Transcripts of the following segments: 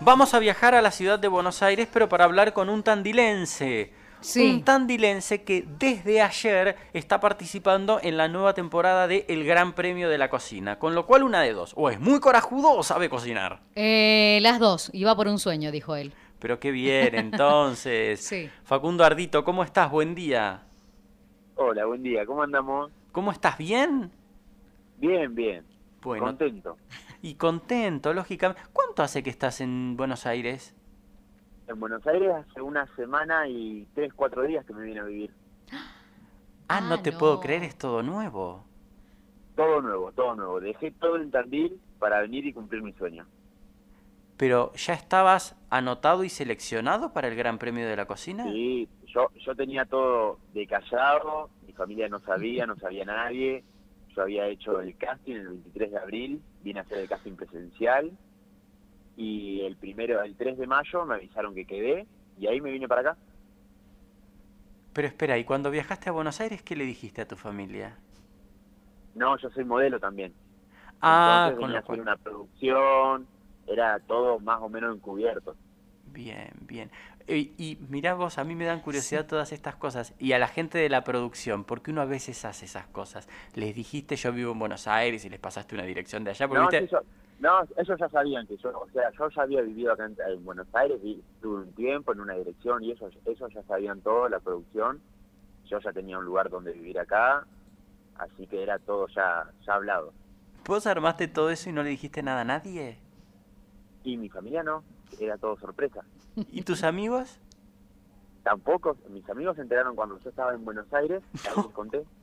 Vamos a viajar a la ciudad de Buenos Aires, pero para hablar con un tandilense. Sí. Un tandilense que desde ayer está participando en la nueva temporada de El Gran Premio de la Cocina. Con lo cual, una de dos. O es muy corajudo o sabe cocinar. Eh, las dos, iba por un sueño, dijo él. Pero qué bien, entonces. Sí. Facundo Ardito, ¿cómo estás? Buen día. Hola, buen día, ¿cómo andamos? ¿Cómo estás? ¿Bien? Bien, bien. Bueno, Contento. Y contento, lógicamente. ¿Cuánto hace que estás en Buenos Aires? En Buenos Aires hace una semana y tres, cuatro días que me vine a vivir. Ah, no Ah, te no. puedo creer, es todo nuevo. Todo nuevo, todo nuevo. Dejé todo en Tandil para venir y cumplir mi sueño. Pero ¿ya estabas anotado y seleccionado para el Gran Premio de la Cocina? Sí, yo, yo tenía todo de callado, mi familia no sabía, no sabía nadie. Yo había hecho el casting el 23 de abril, vine a hacer el casting presencial y el primero, el 3 de mayo me avisaron que quedé y ahí me vine para acá. Pero espera, ¿y cuando viajaste a Buenos Aires qué le dijiste a tu familia? No, yo soy modelo también. Ah, Entonces con venía a hacer una producción, era todo más o menos encubierto. Bien, bien. Y, y mirá vos, a mí me dan curiosidad todas estas cosas. Y a la gente de la producción, porque uno a veces hace esas cosas. Les dijiste yo vivo en Buenos Aires y les pasaste una dirección de allá, No, viste... no, ellos ya sabían que yo, o sea, yo ya había vivido acá en, en Buenos Aires, y tuve un tiempo en una dirección y ellos, ellos ya sabían todo, la producción. Yo ya tenía un lugar donde vivir acá, así que era todo ya, ya hablado. ¿Vos armaste todo eso y no le dijiste nada a nadie? Y mi familia no, era todo sorpresa. ¿Y tus amigos? Tampoco, mis amigos se enteraron cuando yo estaba en Buenos Aires, ahí les conté.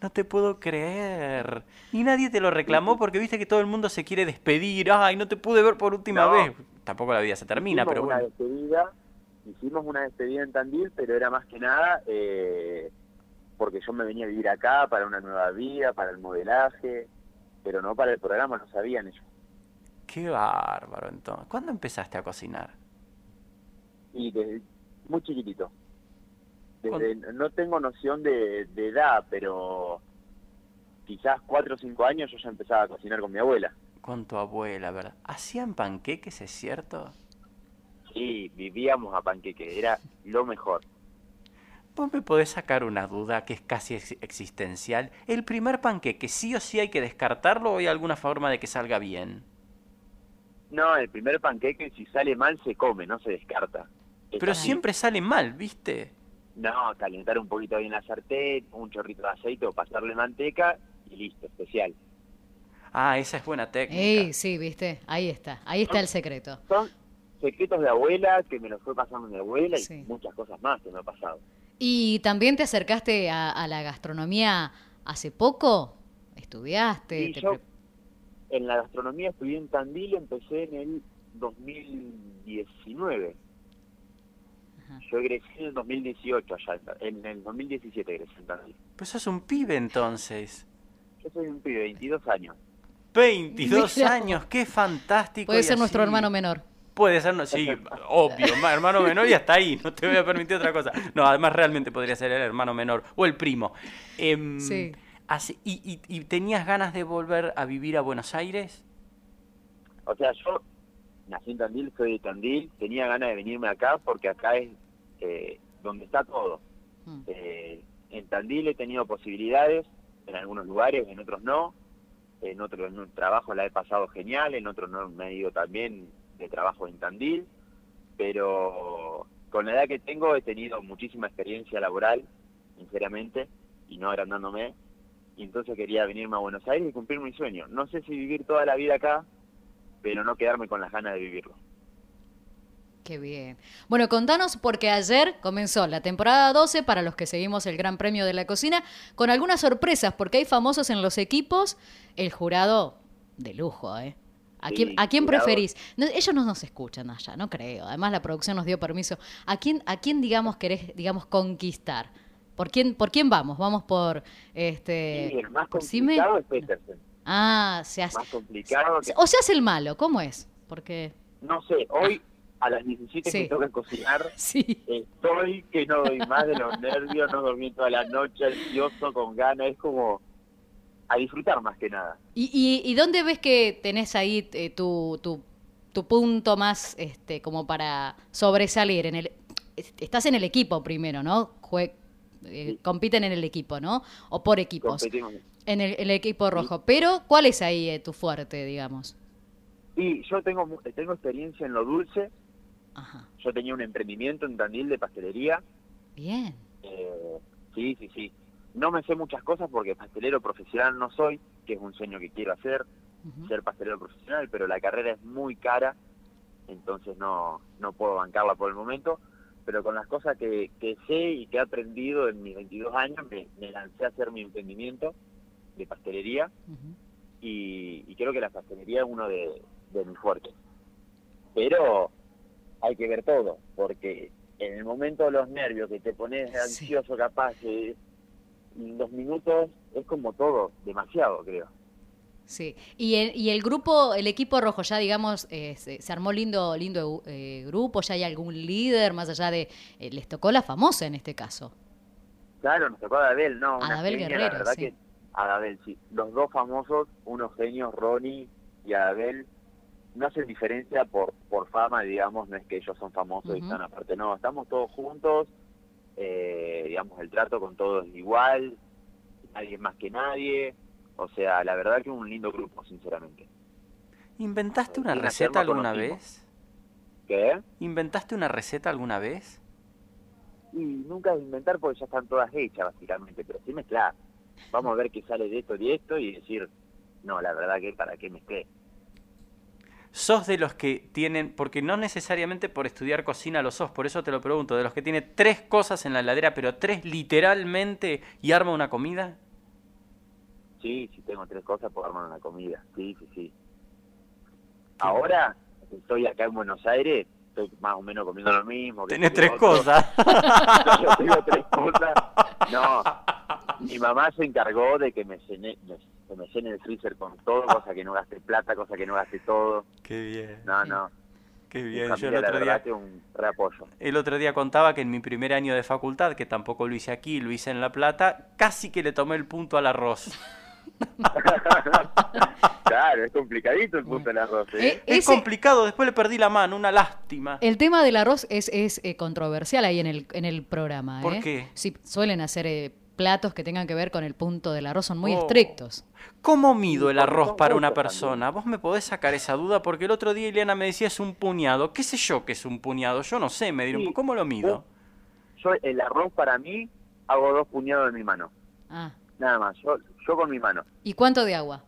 No te puedo creer. Y nadie te lo reclamó porque viste que todo el mundo se quiere despedir. Ay, no te pude ver por última No. vez. Tampoco la vida se termina, hicimos pero una bueno. despedida, hicimos una despedida en Tandil, pero era más que nada eh, porque yo me venía a vivir acá para una nueva vida, para el modelaje, pero no para el programa, no sabían ellos. Qué bárbaro entonces. ¿Cuándo empezaste a cocinar? Y desde muy chiquitito. Desde, no tengo noción de, de edad, pero quizás cuatro o cinco años yo ya empezaba a cocinar con mi abuela. Con tu abuela, ¿verdad? ¿Hacían panqueques, es cierto? Sí, vivíamos a panqueque, era lo mejor. ¿Vos me podés sacar una duda que es casi ex- existencial? ¿El primer panqueque sí o sí hay que descartarlo o hay alguna forma de que salga bien? No, el primer panqueque si sale mal se come, no se descarta. Pero siempre sale mal, ¿viste? No, calentar un poquito bien la sartén, un chorrito de aceite o pasarle manteca y listo, especial. Ah, esa es buena técnica. Ey, sí, viste, ahí está, ahí está el secreto. Son secretos de abuela que me los fue pasando mi abuela y Sí. muchas cosas más que me ha pasado. ¿Y también te acercaste a, a la gastronomía hace poco? ¿Estudiaste? Te yo en la gastronomía estudié en Tandil, empecé en el 2019. Ajá. Yo egresé en el 2018 allá, en el 2017 egresé en Tandil. Pues sos un pibe entonces. Yo soy un pibe de 22 años. 22 Mirá. años, qué fantástico. Puede ser nuestro hermano menor. Puede ser, no, sí, obvio, ma- hermano menor y hasta ahí, no te voy a permitir otra cosa. No, además realmente podría ser el hermano menor o el primo. Em, Sí. así- y, y- y tenías ganas de volver a vivir a Buenos Aires? O sea, yo nací en Tandil, soy de Tandil, tenía ganas de venirme acá porque acá es eh, donde está todo. Mm. Eh, en Tandil he tenido posibilidades, en algunos lugares, en otros no. En otros en un trabajo la he pasado genial, en otros no me he ido también de trabajo en Tandil. Pero con la edad que tengo he tenido muchísima experiencia laboral, sinceramente, y no agrandándome. Y entonces quería venirme a Buenos Aires y cumplir mi sueño. No sé si vivir toda la vida acá, pero no quedarme con las ganas de vivirlo. Qué bien. Bueno, contanos porque ayer comenzó la temporada 12 para los que seguimos el Gran Premio de la Cocina con algunas sorpresas porque hay famosos en los equipos, el jurado de lujo, ¿eh? ¿A Sí, quién, ¿a quién jurado. preferís? No, ellos no nos escuchan allá, no creo. Además la producción nos dio permiso. ¿A quién, a quién digamos querés, digamos, conquistar? ¿Por quién, por quién vamos? Vamos por este. el más por es. Ah, se hace. Más complicado que... O se hace el malo, ¿cómo es? Porque. No sé, hoy a las 17 Sí. me toca cocinar. Sí. Estoy que no doy más de los nervios, no dormí toda la noche, ansioso, con ganas. Es como a disfrutar más que nada. ¿Y, y, y dónde ves que tenés ahí eh, tu, tu, tu punto más este, como para sobresalir? En el, estás en el equipo primero, ¿no? Jue- eh, compiten en el equipo, ¿no? O por equipos. Competimos. En el, el equipo rojo. Pero, ¿cuál es ahí eh, tu fuerte, digamos? Y yo tengo, mu- tengo experiencia en lo dulce. Ajá. Yo tenía un emprendimiento en Tandil de pastelería. Bien. Eh, sí, sí, sí. No me sé muchas cosas porque pastelero profesional no soy, que es un sueño que quiero hacer, ser pastelero profesional, pero la carrera es muy cara, entonces no, no puedo bancarla por el momento. Pero con las cosas que, que sé y que he aprendido en mis 22 años, me, me lancé a hacer mi emprendimiento de pastelería y, y creo que la pastelería es uno de, de mis fuertes. Pero hay que ver todo, porque en el momento de los nervios, que te pones Sí. ansioso capaz, que los minutos es como todo, demasiado creo. Sí, y el, y el grupo, el equipo rojo, ya digamos, eh, se, se armó lindo, lindo eh, grupo, ya hay algún líder, más allá de, eh, les tocó la famosa en este caso. Claro, nos tocó a Adabel, ¿no? Una Adabel genia, Guerrero, la verdad sí. que Adabel, sí. Los dos famosos, unos genios, Ronnie y Adabel, no hacen diferencia por, por fama, digamos, no es que ellos son famosos y están aparte, no, estamos todos juntos, eh, digamos, el trato con todos es igual, nadie es más que nadie, o sea, la verdad que es un lindo grupo, sinceramente. ¿Inventaste una receta alguna vez? ¿Qué? ¿Inventaste una receta alguna vez? Y nunca es inventar porque ya están todas hechas, básicamente, pero sí mezclar. Vamos a ver qué sale de esto y de esto y decir, no, la verdad que para qué mezclé. ¿Sos de los que tienen, porque no necesariamente por estudiar cocina lo sos, por eso te lo pregunto, de los que tiene tres cosas en la heladera, pero tres literalmente y arma una comida? Sí, sí tengo tres cosas por armar una comida. Sí, sí, sí. Ahora estoy acá en Buenos Aires, estoy más o menos comiendo lo mismo. que Tenés tres otro. cosas. Yo tengo tres cosas. No, mi mamá se encargó de que me llene, me, que me llene el freezer con todo, cosa que no gaste plata, cosa que no gaste todo. Qué bien, No, no. qué bien. Yo el otro día un. El otro día contaba que en mi primer año de facultad, que tampoco lo hice aquí, lo hice en La Plata, casi que le tomé el punto al arroz. claro, es complicadito el punto del arroz. ¿eh? Eh, Es ese- complicado, después le perdí la mano, una lástima. el tema del arroz es, es eh, controversial ahí en el, en el programa. ¿Por ¿eh? qué? Sí, suelen hacer eh, platos que tengan que ver con el punto del arroz, son muy Oh. estrictos. ¿Cómo mido el arroz para una persona? ¿Vos me podés sacar esa duda? Porque el otro día Ileana me decía es un puñado. ¿Qué sé yo que es un puñado? Yo no sé medir un Sí. ¿Cómo lo mido? Yo el arroz para mí hago dos puñados en mi mano. Ah, Nada más, yo, yo con mi mano. ¿y cuánto de agua?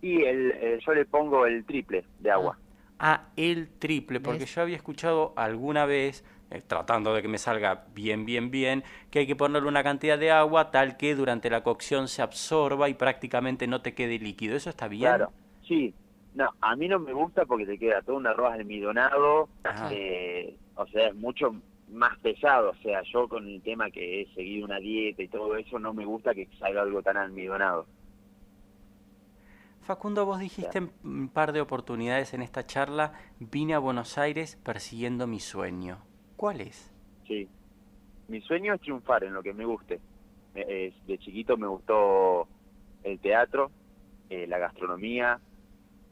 Y el, eh, yo le pongo el triple de agua. Ah, el triple, porque ¿Ves? yo había escuchado alguna vez, eh, tratando de que me salga bien, bien, bien, que hay que ponerle una cantidad de agua tal que durante la cocción se absorba y prácticamente no te quede líquido. ¿Eso está bien? Claro, sí. No, a mí no me gusta porque te queda todo un arroz almidonado, eh, o sea, es mucho más pesado. O sea, yo con el tema que he seguido una dieta y todo eso, no me gusta que salga algo tan almidonado. Facundo, vos dijiste en un par de oportunidades en esta charla, vine a Buenos Aires persiguiendo mi sueño. ¿Cuál es? Sí. Mi sueño es triunfar en lo que me guste. De chiquito me gustó el teatro, eh, la gastronomía.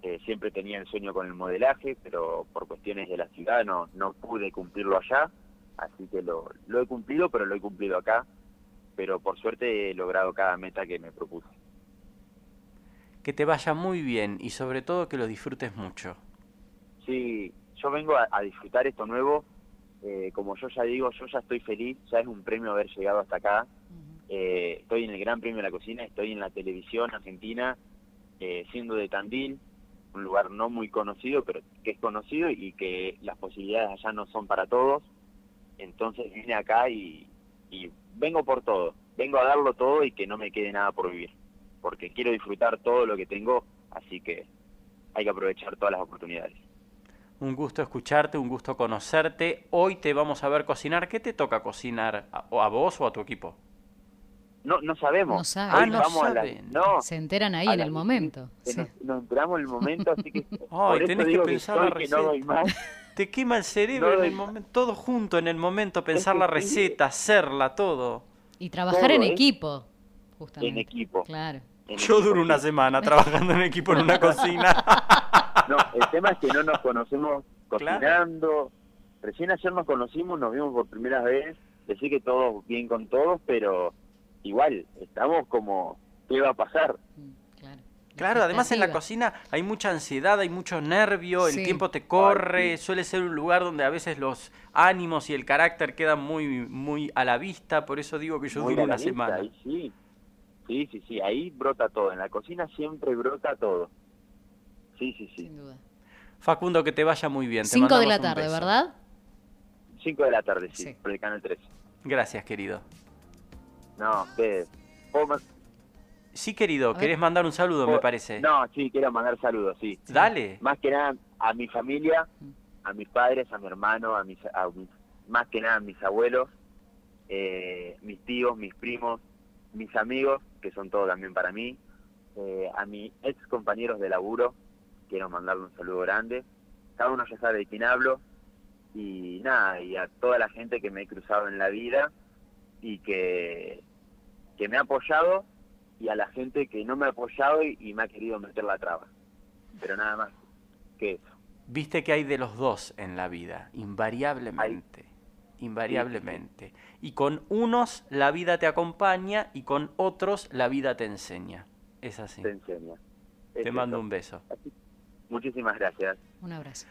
eh, siempre tenía el sueño con el modelaje, pero por cuestiones de la ciudad no, no pude cumplirlo allá. Así que lo, lo he cumplido, pero lo he cumplido acá. Pero por suerte he logrado cada meta que me propuse. Que te vaya muy bien y sobre todo que lo disfrutes mucho. Sí, yo vengo a, a disfrutar esto nuevo. eh, como yo ya digo, yo ya estoy feliz. Ya es un premio haber llegado hasta acá. Eh, estoy en el Gran Premio de la Cocina, estoy en la televisión argentina, eh, siendo de Tandil, un lugar no muy conocido, pero que es conocido y que las posibilidades allá no son para todos. Entonces vine acá y, y vengo por todo, vengo a darlo todo y que no me quede nada por vivir, porque quiero disfrutar todo lo que tengo, así que hay que aprovechar todas las oportunidades. Un gusto escucharte, un gusto conocerte. Hoy te vamos a ver cocinar. ¿Qué te toca cocinar? ¿A, o a vos o a tu equipo? No, no sabemos. No saben. Ah, Hoy no vamos a la- saben. no, Se enteran ahí a en el momento. Sí. nos, nos enteramos en el momento, así que por tenés que digo que, pensar la que no doy más. Te quema el cerebro No, en el momento, todo junto en el momento, pensar la receta, hacerla, todo. Y trabajar Todo, en ¿eh? equipo, justamente. En equipo. Claro. En Yo equipo, duro una semana trabajando en equipo en una cocina. No, el tema es que no nos conocemos cocinando. Recién ayer nos conocimos, nos vimos por primera vez. Decir que todo bien con todos, pero igual, estamos como, ¿qué va a pasar? Mm, Claro. Además en la cocina hay mucha ansiedad, hay mucho nervio, Sí. el tiempo te corre, Ay, sí. suele ser un lugar donde a veces los ánimos y el carácter quedan muy, muy a la vista, por eso digo que yo Muy duro una vista, semana. ahí sí. Sí, sí, sí, ahí brota todo. En la cocina siempre brota todo. Sí, sí, sí. Sin duda. Facundo, que te vaya muy bien. te Cinco de la tarde. ¿verdad? 5 de la tarde, sí, Sí. por el canal 13. Gracias, querido. No, ustedes. ¿Puedo ma- Sí, querido, querés mandar un saludo, me puedo- parece. No, sí, quiero mandar saludos, sí. Dale. Más que nada a mi familia, a mis padres, a mi hermano, a mis, a mis- más que nada a mis abuelos, eh, mis tíos, mis primos, mis amigos, que son todos también para mí, eh, a mis ex compañeros de laburo, quiero mandarle un saludo grande. Cada uno ya sabe de quién hablo. Y nada, y a toda la gente que me he cruzado en la vida y que, que me ha apoyado y a la gente que no me ha apoyado y, y me ha querido meter la traba. Pero nada más que eso. Viste que hay de los dos en la vida, invariablemente. Invariablemente. Y con unos la vida te acompaña y con otros la vida te enseña. Es así. Te enseña. Te mando eso. un beso. Muchísimas gracias. Un abrazo.